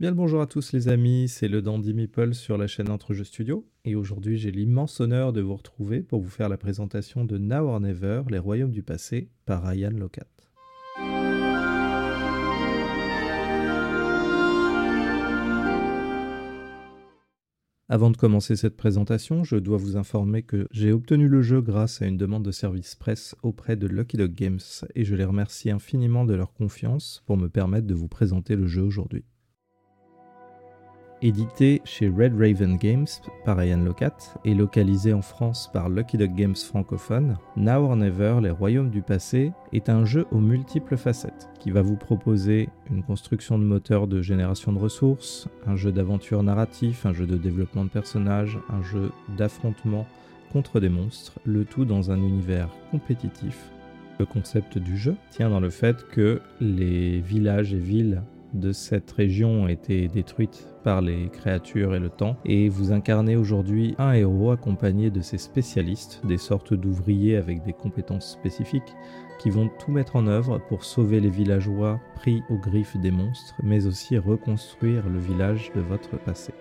Bien le bonjour à tous les amis, c'est le Dandy Meeple sur la chaîne Entre Jeux Studio et aujourd'hui j'ai l'immense honneur de vous retrouver pour vous faire la présentation de Now or Never, les royaumes du passé par Ryan Locat. Avant de commencer cette présentation, je dois vous informer que j'ai obtenu le jeu grâce à une demande de service presse auprès de Lucky Dog Games et je les remercie infiniment de leur confiance pour me permettre de vous présenter le jeu aujourd'hui. Édité chez Red Raven Games par Ryan Locat et localisé en France par Lucky Dog Games francophone, Now or Never, les royaumes du passé, est un jeu aux multiples facettes qui va vous proposer une construction de moteur de génération de ressources, un jeu d'aventure narratif, un jeu de développement de personnages, un jeu d'affrontement contre des monstres, le tout dans un univers compétitif. Le concept du jeu tient dans le fait que les villages et villes de cette région ont été détruites par les créatures et le temps, et vous incarnez aujourd'hui un héros accompagné de ses spécialistes, des sortes d'ouvriers avec des compétences spécifiques, qui vont tout mettre en œuvre pour sauver les villageois pris aux griffes des monstres, mais aussi reconstruire le village de votre passé.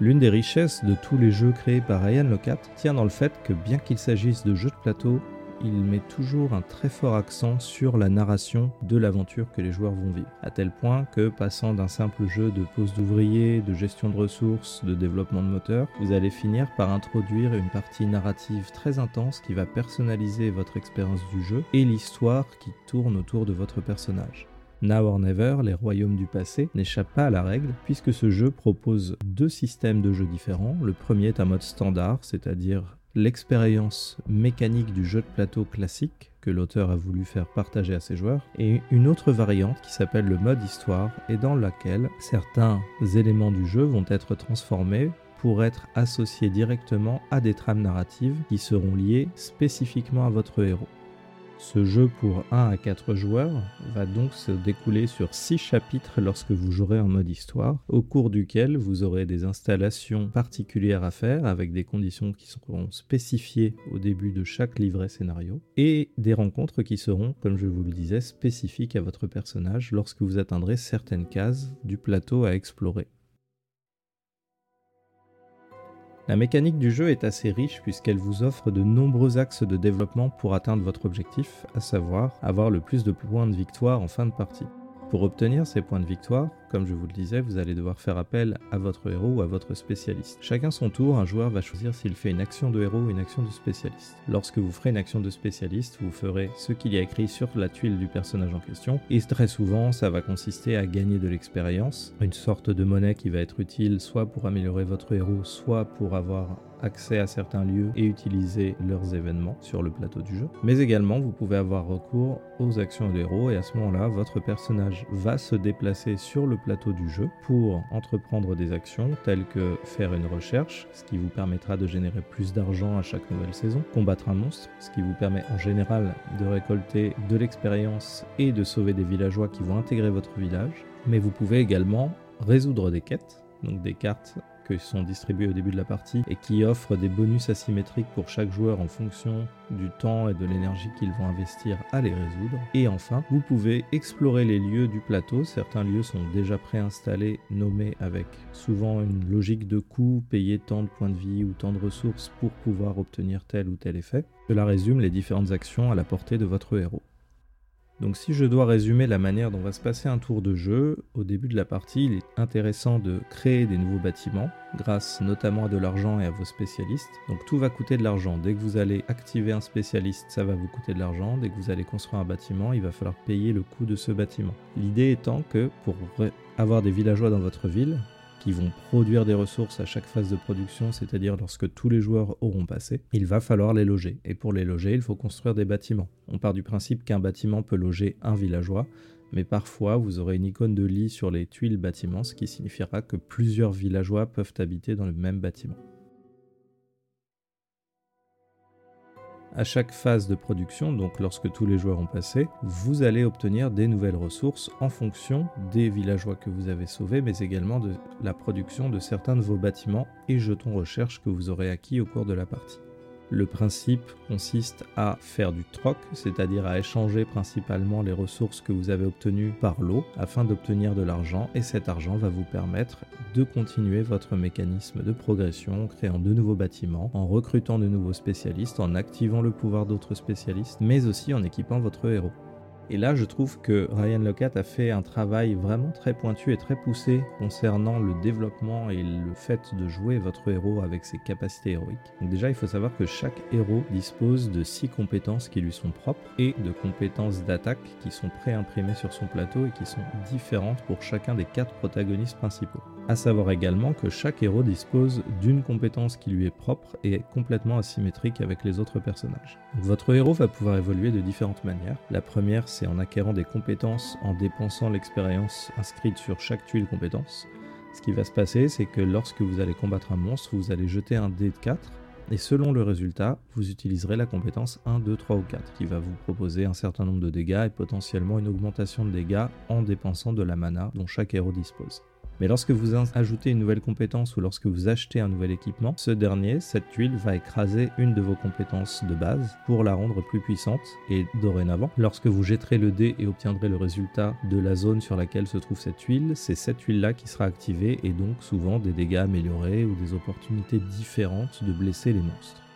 L'une des richesses de tous les jeux créés par Ryan Locat tient dans le fait que bien qu'il s'agisse de jeux de plateau il met toujours un très fort accent sur la narration de l'aventure que les joueurs vont vivre. À tel point que, passant d'un simple jeu de pose d'ouvriers, de gestion de ressources, de développement de moteur, vous allez finir par introduire une partie narrative très intense qui va personnaliser votre expérience du jeu et l'histoire qui tourne autour de votre personnage. Now or Never, les royaumes du passé, n'échappe pas à la règle, puisque ce jeu propose deux systèmes de jeu différents. Le premier est un mode standard, c'est-à-dire l'expérience mécanique du jeu de plateau classique que l'auteur a voulu faire partager à ses joueurs, et une autre variante qui s'appelle le mode histoire et dans laquelle certains éléments du jeu vont être transformés pour être associés directement à des trames narratives qui seront liées spécifiquement à votre héros. Ce jeu pour 1 à 4 joueurs va donc se découler sur 6 chapitres lorsque vous jouerez en mode histoire, au cours duquel vous aurez des installations particulières à faire avec des conditions qui seront spécifiées au début de chaque livret scénario, et des rencontres qui seront, comme je vous le disais, spécifiques à votre personnage lorsque vous atteindrez certaines cases du plateau à explorer. La mécanique du jeu est assez riche puisqu'elle vous offre de nombreux axes de développement pour atteindre votre objectif, à savoir avoir le plus de points de victoire en fin de partie. Pour obtenir ces points de victoire, comme je vous le disais, vous allez devoir faire appel à votre héros ou à votre spécialiste. Chacun son tour, un joueur va choisir s'il fait une action de héros ou une action de spécialiste. Lorsque vous ferez une action de spécialiste, vous ferez ce qu'il y a écrit sur la tuile du personnage en question, et très souvent ça va consister à gagner de l'expérience, une sorte de monnaie qui va être utile soit pour améliorer votre héros, soit pour avoir accès à certains lieux et utiliser leurs événements sur le plateau du jeu. Mais également, vous pouvez avoir recours aux actions de héros et à ce moment-là, votre personnage va se déplacer sur le plateau du jeu pour entreprendre des actions telles que faire une recherche, ce qui vous permettra de générer plus d'argent à chaque nouvelle saison, combattre un monstre, ce qui vous permet en général de récolter de l'expérience et de sauver des villageois qui vont intégrer votre village. Mais vous pouvez également résoudre des quêtes, donc des cartes qui sont distribués au début de la partie et qui offrent des bonus asymétriques pour chaque joueur en fonction du temps et de l'énergie qu'ils vont investir à les résoudre. Et enfin, vous pouvez explorer les lieux du plateau. Certains lieux sont déjà préinstallés, nommés avec souvent une logique de coût, payer tant de points de vie ou tant de ressources pour pouvoir obtenir tel ou tel effet. Cela résume les différentes actions à la portée de votre héros. Donc si je dois résumer la manière dont va se passer un tour de jeu, au début de la partie, il est intéressant de créer des nouveaux bâtiments, grâce notamment à de l'argent et à vos spécialistes. Donc tout va coûter de l'argent. Dès que vous allez activer un spécialiste, ça va vous coûter de l'argent. Dès que vous allez construire un bâtiment, il va falloir payer le coût de ce bâtiment. L'idée étant que pour avoir des villageois dans votre ville, vont produire des ressources à chaque phase de production, c'est-à-dire lorsque tous les joueurs auront passé, il va falloir les loger. Et pour les loger, il faut construire des bâtiments. On part du principe qu'un bâtiment peut loger un villageois, mais parfois vous aurez une icône de lit sur les tuiles bâtiments, ce qui signifiera que plusieurs villageois peuvent habiter dans le même bâtiment. À chaque phase de production, donc lorsque tous les joueurs ont passé, vous allez obtenir des nouvelles ressources en fonction des villageois que vous avez sauvés, mais également de la production de certains de vos bâtiments et jetons recherche que vous aurez acquis au cours de la partie. Le principe consiste à faire du troc, c'est-à-dire à échanger principalement les ressources que vous avez obtenues par l'eau afin d'obtenir de l'argent et cet argent va vous permettre de continuer votre mécanisme de progression en créant de nouveaux bâtiments, en recrutant de nouveaux spécialistes, en activant le pouvoir d'autres spécialistes, mais aussi en équipant votre héros. Et là, je trouve que Ryan Locke a fait un travail vraiment très pointu et très poussé concernant le développement et le fait de jouer votre héros avec ses capacités héroïques. Donc déjà, il faut savoir que chaque héros dispose de 6 compétences qui lui sont propres et de compétences d'attaque qui sont pré-imprimées sur son plateau et qui sont différentes pour chacun des 4 protagonistes principaux. A savoir également que chaque héros dispose d'une compétence qui lui est propre et est complètement asymétrique avec les autres personnages. Votre héros va pouvoir évoluer de différentes manières. La première, c'est en acquérant des compétences en dépensant l'expérience inscrite sur chaque tuile compétence. Ce qui va se passer, c'est que lorsque vous allez combattre un monstre, vous allez jeter un dé de 4 et selon le résultat, vous utiliserez la compétence 1, 2, 3 ou 4 qui va vous proposer un certain nombre de dégâts et potentiellement une augmentation de dégâts en dépensant de la mana dont chaque héros dispose. Mais lorsque vous ajoutez une nouvelle compétence ou lorsque vous achetez un nouvel équipement, ce dernier, cette tuile, va écraser une de vos compétences de base pour la rendre plus puissante. Et dorénavant, lorsque vous jetterez le dé et obtiendrez le résultat de la zone sur laquelle se trouve cette tuile, c'est cette tuile-là qui sera activée et donc souvent des dégâts améliorés ou des opportunités différentes de blesser les monstres.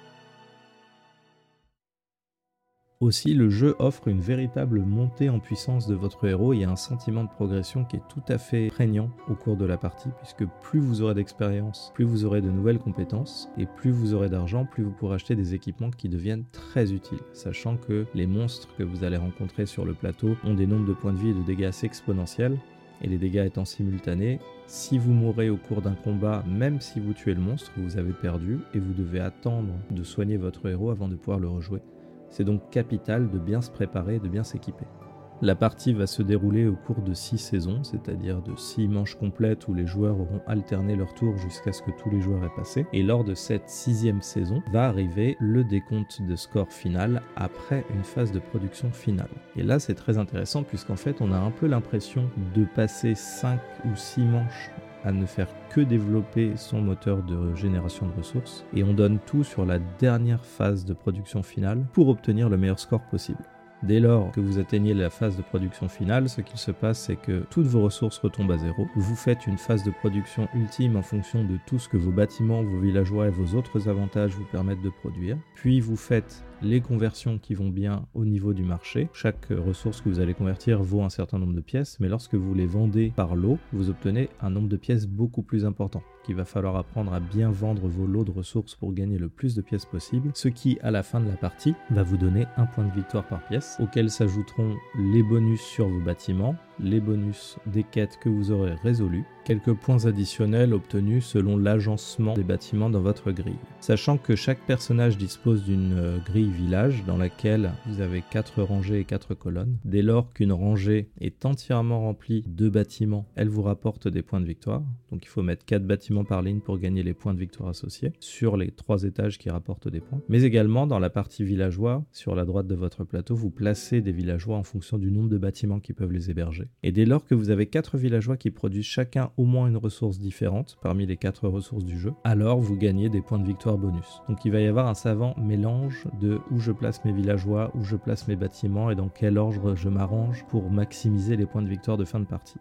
Aussi, le jeu offre une véritable montée en puissance de votre héros et un sentiment de progression qui est tout à fait prégnant au cours de la partie, puisque plus vous aurez d'expérience, plus vous aurez de nouvelles compétences, et plus vous aurez d'argent, plus vous pourrez acheter des équipements qui deviennent très utiles, sachant que les monstres que vous allez rencontrer sur le plateau ont des nombres de points de vie et de dégâts assez exponentiels, et les dégâts étant simultanés, si vous mourrez au cours d'un combat, même si vous tuez le monstre, vous avez perdu, et vous devez attendre de soigner votre héros avant de pouvoir le rejouer. C'est donc capital de bien se préparer et de bien s'équiper. La partie va se dérouler au cours de 6 saisons, c'est-à-dire de 6 manches complètes où les joueurs auront alterné leur tour jusqu'à ce que tous les joueurs aient passé. Et lors de cette sixième saison va arriver le décompte de score final après une phase de production finale. Et là c'est très intéressant puisqu'en fait on a un peu l'impression de passer 5 ou 6 manches à ne faire que développer son moteur de génération de ressources et on donne tout sur la dernière phase de production finale pour obtenir le meilleur score possible. Dès lors que vous atteignez la phase de production finale, ce qu'il se passe, c'est que toutes vos ressources retombent à zéro. Vous faites une phase de production ultime en fonction de tout ce que vos bâtiments, vos villageois et vos autres avantages vous permettent de produire. Puis vous faites les conversions qui vont bien au niveau du marché. Chaque ressource que vous allez convertir vaut un certain nombre de pièces, mais lorsque vous les vendez par lot, vous obtenez un nombre de pièces beaucoup plus important qu'il va falloir apprendre à bien vendre vos lots de ressources pour gagner le plus de pièces possible, ce qui à la fin de la partie va vous donner un point de victoire par pièce, auquel s'ajouteront les bonus sur vos bâtiments, les bonus des quêtes que vous aurez résolues, quelques points additionnels obtenus selon l'agencement des bâtiments dans votre grille. Sachant que chaque personnage dispose d'une euh, grille village dans laquelle vous avez 4 rangées et 4 colonnes. Dès lors qu'une rangée est entièrement remplie de bâtiments, elle vous rapporte des points de victoire. Donc il faut mettre 4 bâtiments par ligne pour gagner les points de victoire associés sur les 3 étages qui rapportent des points. Mais également dans la partie villageois, sur la droite de votre plateau, vous placez des villageois en fonction du nombre de bâtiments qui peuvent les héberger. Et dès lors que vous avez 4 villageois qui produisent chacun au moins une ressource différente parmi les 4 ressources du jeu, alors vous gagnez des points de victoire bonus. Donc il va y avoir un savant mélange de où je place mes villageois, où je place mes bâtiments et dans quel ordre je m'arrange pour maximiser les points de victoire de fin de partie.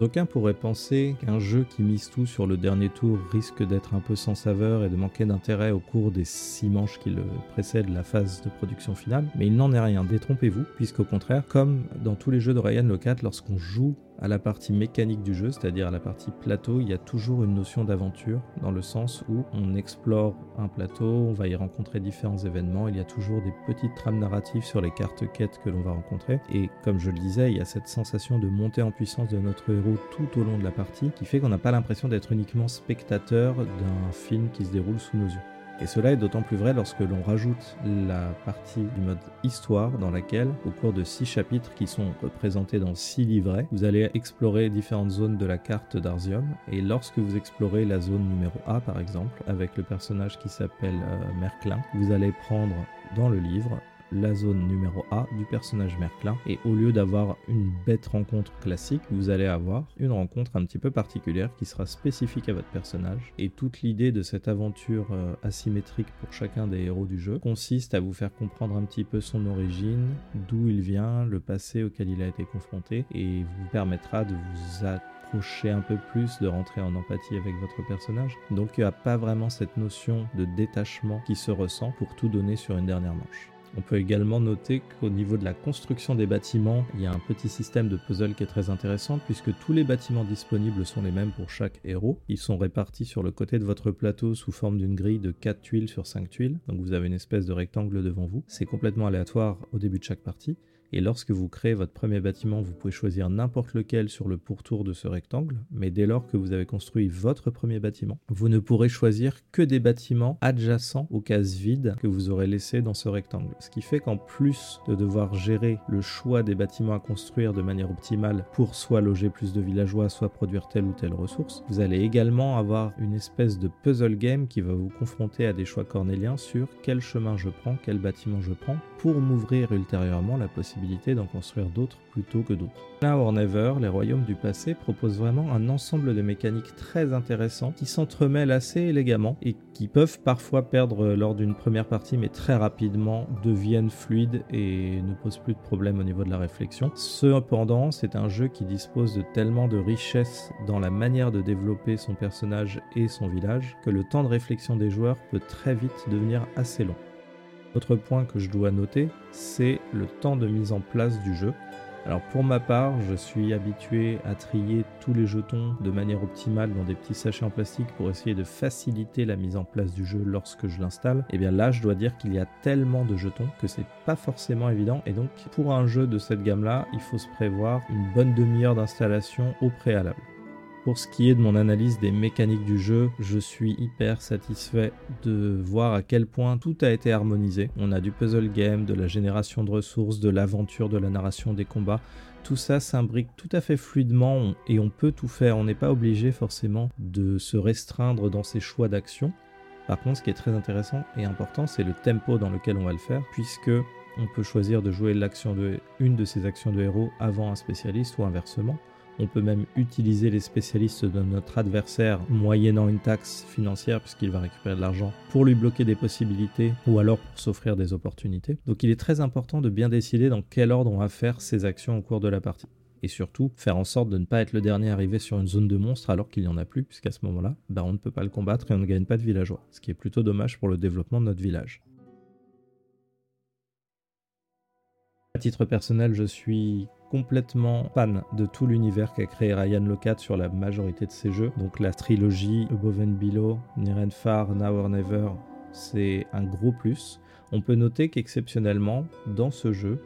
D'aucuns pourraient penser qu'un jeu qui mise tout sur le dernier tour risque d'être un peu sans saveur et de manquer d'intérêt au cours des six manches qui le précèdent la phase de production finale, mais il n'en est rien, détrompez-vous, puisqu'au contraire, comme dans tous les jeux de Ryan Locat, lorsqu'on joue à la partie mécanique du jeu, c'est-à-dire à la partie plateau, il y a toujours une notion d'aventure, dans le sens où on explore un plateau, on va y rencontrer différents événements, il y a toujours des petites trames narratives sur les cartes quêtes que l'on va rencontrer, et comme je le disais, il y a cette sensation de montée en puissance de notre héros tout au long de la partie, qui fait qu'on n'a pas l'impression d'être uniquement spectateur d'un film qui se déroule sous nos yeux. Et cela est d'autant plus vrai lorsque l'on rajoute la partie du mode histoire dans laquelle, au cours de 6 chapitres qui sont représentés dans 6 livrets, vous allez explorer différentes zones de la carte d'Arzium. Et lorsque vous explorez la zone numéro A par exemple, avec le personnage qui s'appelle euh, Merklin, vous allez prendre dans le livre la zone numéro A du personnage Merclin. Et au lieu d'avoir une bête rencontre classique, vous allez avoir une rencontre un petit peu particulière qui sera spécifique à votre personnage. Et toute l'idée de cette aventure euh, asymétrique pour chacun des héros du jeu consiste à vous faire comprendre un petit peu son origine, d'où il vient, le passé auquel il a été confronté, et vous permettra de vous approcher un peu plus, de rentrer en empathie avec votre personnage. Donc il n'y a pas vraiment cette notion de détachement qui se ressent pour tout donner sur une dernière manche. On peut également noter qu'au niveau de la construction des bâtiments, il y a un petit système de puzzle qui est très intéressant puisque tous les bâtiments disponibles sont les mêmes pour chaque héros. Ils sont répartis sur le côté de votre plateau sous forme d'une grille de 4 tuiles sur 5 tuiles. Donc vous avez une espèce de rectangle devant vous. C'est complètement aléatoire au début de chaque partie. Et lorsque vous créez votre premier bâtiment, vous pouvez choisir n'importe lequel sur le pourtour de ce rectangle, mais dès lors que vous avez construit votre premier bâtiment, vous ne pourrez choisir que des bâtiments adjacents aux cases vides que vous aurez laissées dans ce rectangle. Ce qui fait qu'en plus de devoir gérer le choix des bâtiments à construire de manière optimale pour soit loger plus de villageois, soit produire telle ou telle ressource, vous allez également avoir une espèce de puzzle game qui va vous confronter à des choix cornéliens sur quel chemin je prends, quel bâtiment je prends, pour m'ouvrir ultérieurement la possibilité d'en construire d'autres plutôt que d'autres. Now or Never, les royaumes du passé proposent vraiment un ensemble de mécaniques très intéressants qui s'entremêlent assez élégamment et qui peuvent parfois perdre lors d'une première partie mais très rapidement deviennent fluides et ne posent plus de problème au niveau de la réflexion. Cependant, c'est un jeu qui dispose de tellement de richesse dans la manière de développer son personnage et son village que le temps de réflexion des joueurs peut très vite devenir assez long. Autre point que je dois noter, c'est le temps de mise en place du jeu. Alors pour ma part, je suis habitué à trier tous les jetons de manière optimale dans des petits sachets en plastique pour essayer de faciliter la mise en place du jeu lorsque je l'installe. Et eh bien là, je dois dire qu'il y a tellement de jetons que c'est pas forcément évident et donc pour un jeu de cette gamme-là, il faut se prévoir une bonne demi-heure d'installation au préalable. Pour ce qui est de mon analyse des mécaniques du jeu, je suis hyper satisfait de voir à quel point tout a été harmonisé. On a du puzzle game, de la génération de ressources, de l'aventure, de la narration des combats. Tout ça s'imbrique tout à fait fluidement et on peut tout faire. On n'est pas obligé forcément de se restreindre dans ses choix d'action. Par contre, ce qui est très intéressant et important, c'est le tempo dans lequel on va le faire, puisque on peut choisir de jouer l'action de une de ces actions de héros avant un spécialiste ou inversement. On peut même utiliser les spécialistes de notre adversaire moyennant une taxe financière puisqu'il va récupérer de l'argent pour lui bloquer des possibilités ou alors pour s'offrir des opportunités. Donc il est très important de bien décider dans quel ordre on va faire ses actions au cours de la partie. Et surtout, faire en sorte de ne pas être le dernier arrivé sur une zone de monstre alors qu'il n'y en a plus, puisqu'à ce moment-là, bah, on ne peut pas le combattre et on ne gagne pas de villageois, ce qui est plutôt dommage pour le développement de notre village. À titre personnel, je suis complètement fan de tout l'univers qu'a créé Ryan Locat sur la majorité de ses jeux. Donc la trilogie Above and Below, Near Far, Now or Never, c'est un gros plus. On peut noter qu'exceptionnellement, dans ce jeu,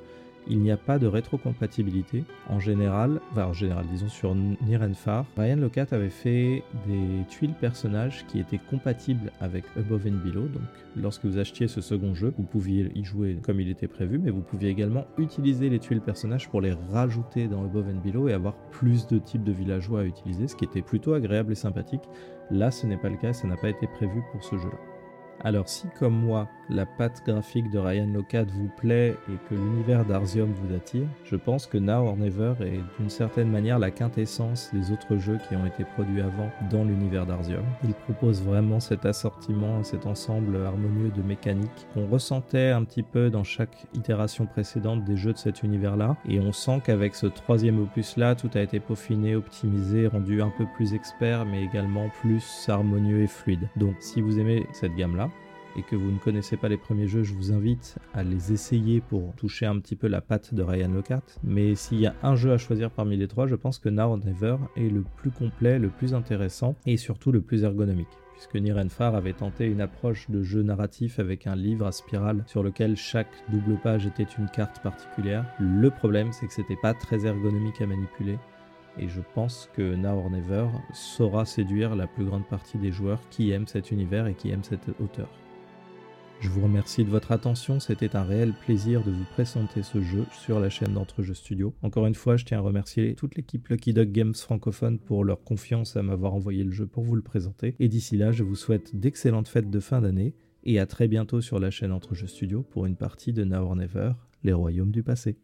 il n'y a pas de rétrocompatibilité. En général, enfin en général, disons sur Nirenfar, Ryan Locat avait fait des tuiles personnages qui étaient compatibles avec Above and Below. Donc, lorsque vous achetiez ce second jeu, vous pouviez y jouer comme il était prévu, mais vous pouviez également utiliser les tuiles personnages pour les rajouter dans Above and Below et avoir plus de types de villageois à utiliser, ce qui était plutôt agréable et sympathique. Là, ce n'est pas le cas, ça n'a pas été prévu pour ce jeu-là. Alors si comme moi, la patte graphique de Ryan Locat vous plaît et que l'univers d'Arzium vous attire, je pense que Now or Never est d'une certaine manière la quintessence des autres jeux qui ont été produits avant dans l'univers d'Arzium. Il propose vraiment cet assortiment, cet ensemble harmonieux de mécaniques qu'on ressentait un petit peu dans chaque itération précédente des jeux de cet univers-là, et on sent qu'avec ce troisième opus-là, tout a été peaufiné, optimisé, rendu un peu plus expert, mais également plus harmonieux et fluide. Donc si vous aimez cette gamme-là, et que vous ne connaissez pas les premiers jeux, je vous invite à les essayer pour toucher un petit peu la patte de Ryan Lockhart. Mais s'il y a un jeu à choisir parmi les trois, je pense que Now or Never est le plus complet, le plus intéressant et surtout le plus ergonomique puisque Nirenfar avait tenté une approche de jeu narratif avec un livre à spirale sur lequel chaque double page était une carte particulière. Le problème, c'est que c'était pas très ergonomique à manipuler. Et je pense que Now or Never saura séduire la plus grande partie des joueurs qui aiment cet univers et qui aiment cette auteur. Je vous remercie de votre attention, c'était un réel plaisir de vous présenter ce jeu sur la chaîne d'Entrejeux Studio. Encore une fois, je tiens à remercier toute l'équipe Lucky Dog Games francophone pour leur confiance à m'avoir envoyé le jeu pour vous le présenter. Et d'ici là, je vous souhaite d'excellentes fêtes de fin d'année et à très bientôt sur la chaîne Entre Jeux Studio pour une partie de Now or Never, les royaumes du passé.